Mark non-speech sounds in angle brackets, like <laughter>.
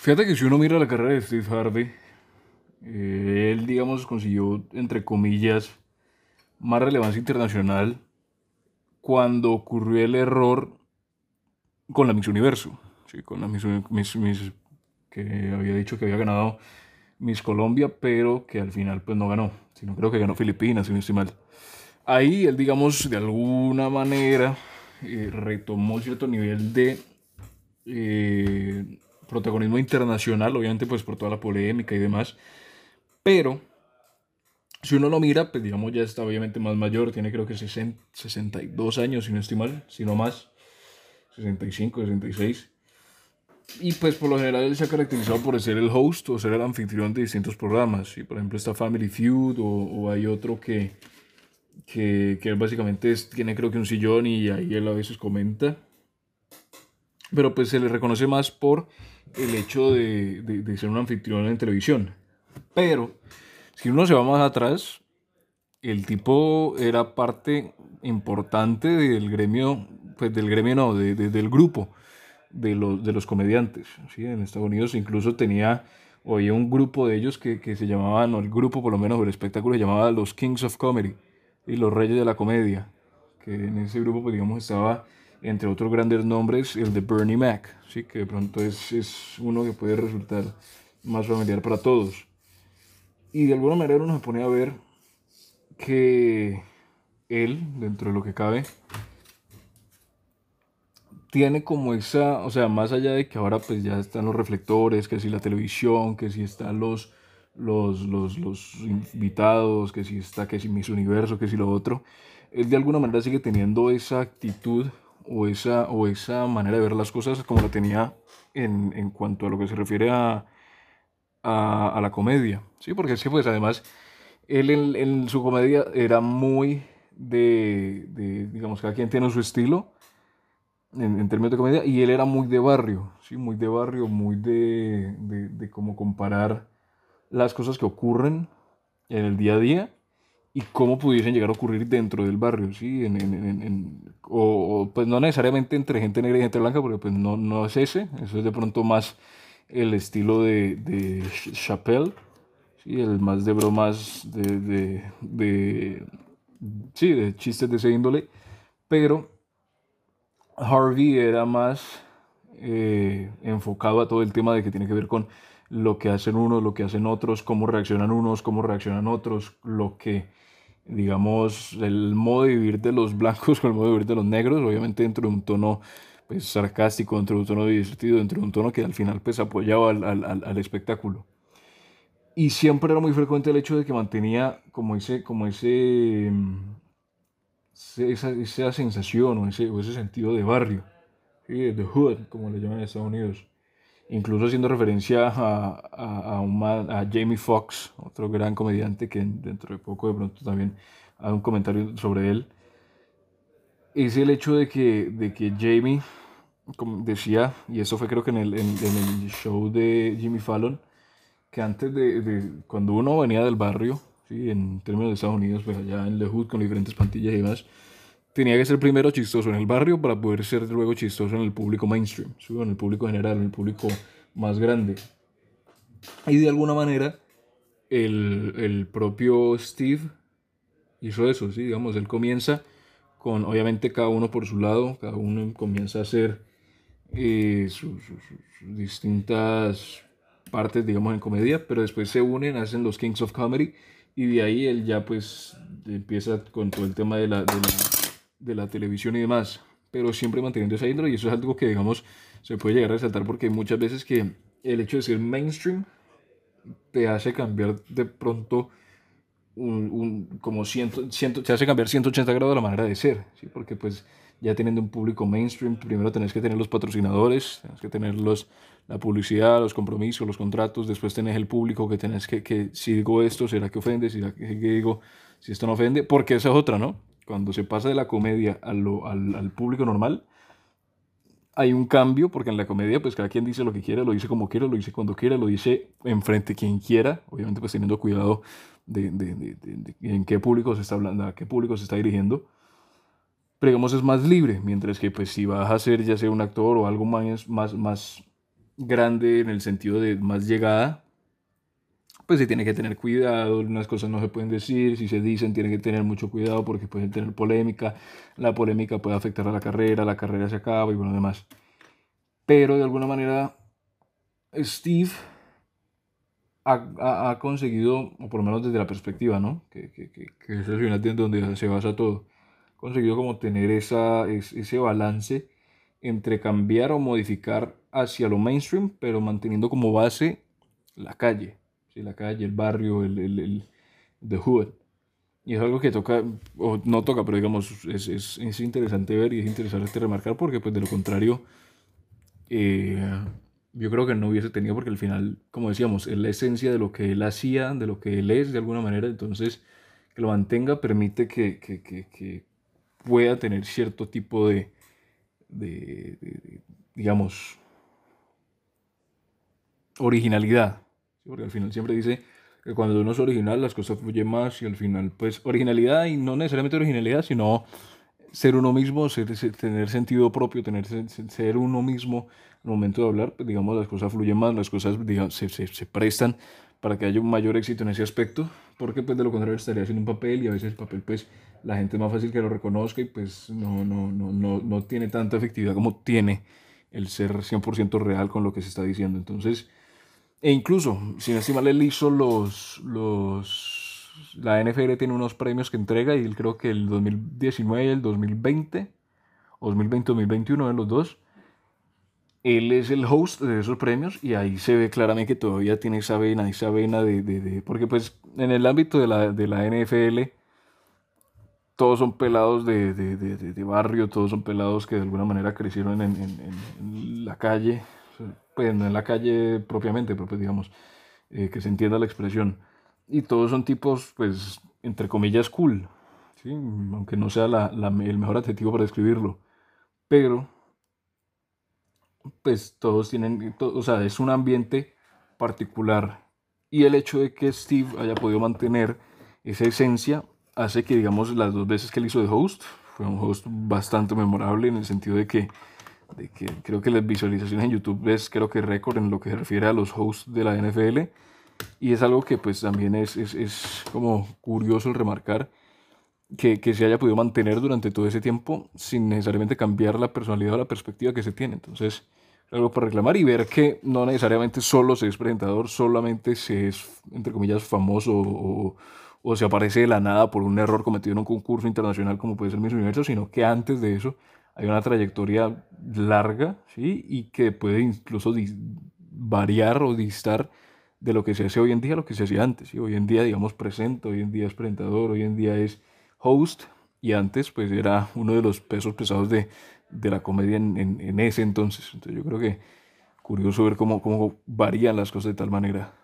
Fíjate que si uno mira la carrera de Steve Harvey, eh, él, digamos, consiguió, entre comillas, más relevancia internacional cuando ocurrió el error con la Miss Universo, ¿sí? con la Miss, que había dicho que había ganado Miss Colombia, pero que al final pues no ganó, sino creo que ganó Filipinas, si no estoy mal. Ahí él, digamos, de alguna manera eh, retomó cierto nivel de eh, protagonismo internacional, obviamente pues por toda la polémica y demás, pero si uno lo mira, pues digamos ya está obviamente más mayor, tiene creo que 60, 62 años, si no estoy mal, si no más, 65, 66. Y pues por lo general él se ha caracterizado por ser el host o ser el anfitrión de distintos programas. Y por ejemplo está Family Feud o, hay otro que, que, que básicamente es- tiene creo que un sillón y ahí él a veces comenta. Pero pues se le reconoce más por el hecho de, de- de ser un anfitrión en televisión. Pero si uno se va más atrás, el tipo era parte importante del gremio, pues del gremio no, de- de- del grupo de los, de los comediantes. ¿sí? En Estados Unidos incluso tenía, había un grupo de ellos que, que se llamaban, o el grupo por lo menos, el espectáculo se llamaba los Kings of Comedy, y los Reyes de la Comedia, que en ese grupo, pues digamos, estaba, entre otros grandes nombres, el de Bernie Mac, ¿sí? que de pronto es, es uno que puede resultar más familiar para todos. Y de alguna manera uno se pone a ver que él, dentro de lo que cabe, tiene como esa, o sea, más allá de que ahora pues ya están los reflectores, que si la televisión, que si están los, los, los, los invitados, que si está, que si Miss Universo, que si lo otro, él de alguna manera sigue teniendo esa actitud o esa, o esa manera de ver las cosas como la tenía en, en cuanto a lo que se refiere a, a, la comedia, ¿sí? Porque que pues además él en, en su comedia era muy de, de, digamos, cada quien tiene su estilo en, en términos de comedia, y él era muy de barrio, ¿sí? Muy de barrio, muy de, de, de cómo comparar las cosas que ocurren en el día a día y cómo pudiesen llegar a ocurrir dentro del barrio, ¿sí? En, en- en- o, o, pues no necesariamente entre gente negra y gente blanca, porque pues no, no es ese, eso es de pronto más el estilo de, de Ch- Chappelle, ¿sí? El más de bromas, de, de, de- sí, de chistes de ese índole, pero Harvey era más eh, enfocado a todo el tema de que tiene que ver con lo que hacen unos, lo que hacen otros, cómo reaccionan unos, cómo reaccionan otros, lo que, digamos, el modo de vivir de los blancos <laughs> con el modo de vivir de los negros, obviamente dentro de un tono pues, sarcástico, dentro de un tono divertido, dentro de un tono que al final pues apoyaba al, al- al- espectáculo. Y siempre era muy frecuente el hecho de que mantenía como ese, como ese- esa, esa sensación o ese, o ese sentido de barrio, ¿sí? de hood, como le llaman en Estados Unidos. Incluso haciendo referencia a, a, a un man- a Jamie Foxx, otro gran comediante que dentro de poco de pronto también haga un comentario sobre él. Es el hecho de que, de que Jamie, como decía, y eso fue creo que en el, en, en el show de Jimmy Fallon, que antes de, de- cuando uno venía del barrio, ¿sí? en términos de Estados Unidos, pues allá en The Hood con diferentes plantillas y demás, tenía que ser primero chistoso en el barrio para poder ser luego chistoso en el público mainstream, ¿sí? en el público general, en el público más grande. Y de alguna manera, el, el propio Steve hizo eso, ¿sí? digamos, él comienza con, obviamente, cada uno por su lado, cada uno comienza a hacer eh, sus, sus- sus distintas partes, digamos, en comedia, pero después se unen, hacen los Kings of Comedy, y de ahí él ya pues empieza con todo el tema de la, de la, de la televisión y demás, pero siempre manteniendo esa índole, y eso es algo que, digamos, se puede llegar a resaltar porque muchas veces que el hecho de ser mainstream te hace cambiar de pronto un, un- como ciento, ciento, te hace cambiar 180 grados la manera de ser, ¿sí? Porque pues ya teniendo un público mainstream, primero tenés que tener los patrocinadores, tenés que tener los, la publicidad, los compromisos, los contratos, después tenés el público que tenés que, que si digo esto, ¿será que ofende? ¿Será que digo si esto no ofende? Porque esa es otra, ¿no? Cuando se pasa de la comedia a lo- al, al público normal, hay un cambio, porque en la comedia, pues cada quien dice lo que quiere, lo dice como quiere, lo dice cuando quiera, lo dice enfrente quien quiera, obviamente pues teniendo cuidado de- de- de- de en qué público se está hablando, a qué público se está dirigiendo. Pero digamos es más libre, mientras que pues si vas a ser ya sea un actor o algo más, más, más grande en el sentido de más llegada, pues se tiene que tener cuidado, unas cosas no se pueden decir, si se dicen tiene que tener mucho cuidado porque pueden tener polémica, la polémica puede afectar a la carrera, la carrera se acaba y bueno, demás. Pero de alguna manera Steve ha, conseguido, o por lo menos desde la perspectiva, ¿no? Que, que, que, es el final de donde se basa todo, conseguido como tener esa, ese balance entre cambiar o modificar hacia lo mainstream, pero manteniendo como base la calle, ¿sí? la calle, el barrio, el, el, el the hood. Y es algo que toca, o no toca, pero digamos, es, es, es interesante ver y es interesante remarcar porque pues de lo contrario, eh, yo creo que no hubiese tenido porque al final, como decíamos, es la esencia de lo que él hacía, de lo que él es de alguna manera, entonces que lo mantenga permite que, que, que, que pueda tener cierto tipo de, de, digamos, originalidad. Porque al final siempre dice que cuando uno es original las cosas fluyen más y al final, pues, originalidad y no necesariamente originalidad, sino ser uno mismo, tener sentido propio, tener ser uno mismo el momento de hablar, pues, digamos, las cosas fluyen más, las cosas digamos, se, se, se, prestan para que haya un mayor éxito en ese aspecto, porque pues de lo contrario estaría haciendo un papel y a veces el papel pues la gente es más fácil que lo reconozca y pues no, no, no, no, no tiene tanta efectividad como tiene el ser 100% real con lo que se está diciendo. Entonces, e incluso, sin no mal, él hizo los, los, la NFL tiene unos premios que entrega y él creo que el 2019 y el 2020, o 2020-2021 de los dos, él es el host de esos premios y ahí se ve claramente que todavía tiene esa vena, esa vena de, de, de porque pues en el ámbito de la, de la NFL todos son pelados de, de, de, barrio, todos son pelados que de alguna manera crecieron en, en, en la calle, pues en la calle propiamente, pero pues digamos, eh, que se entienda la expresión. Y todos son tipos, pues, entre comillas, cool, ¿sí? aunque no sea la, la, el mejor adjetivo para describirlo. Pero pues todos tienen, o sea, es un ambiente particular. Y el hecho de que Steve haya podido mantener esa esencia hace que, digamos, las dos veces que él hizo de host, fue un host bastante memorable en el sentido de que, de que creo que las visualizaciones en YouTube es, creo que récord en lo que se refiere a los hosts de la NFL. Y es algo que pues también es, es, es como curioso el remarcar que, que, se haya podido mantener durante todo ese tiempo sin necesariamente cambiar la personalidad o la perspectiva que se tiene. Entonces, algo para reclamar y ver que no necesariamente solo se es presentador, solamente se es, entre comillas, famoso o, se aparece de la nada por un error cometido en un concurso internacional como puede ser Miss Universo, sino que antes de eso hay una trayectoria larga ¿sí? y que puede incluso variar o distar de lo que se hace hoy en día a lo que se hacía antes. ¿sí? Hoy en día, digamos, presenta, hoy en día es presentador, hoy en día es host y antes pues era uno de los pesos pesados de, de la comedia en, en, en, ese entonces. Entonces yo creo que curioso ver cómo, cómo varían las cosas de tal manera.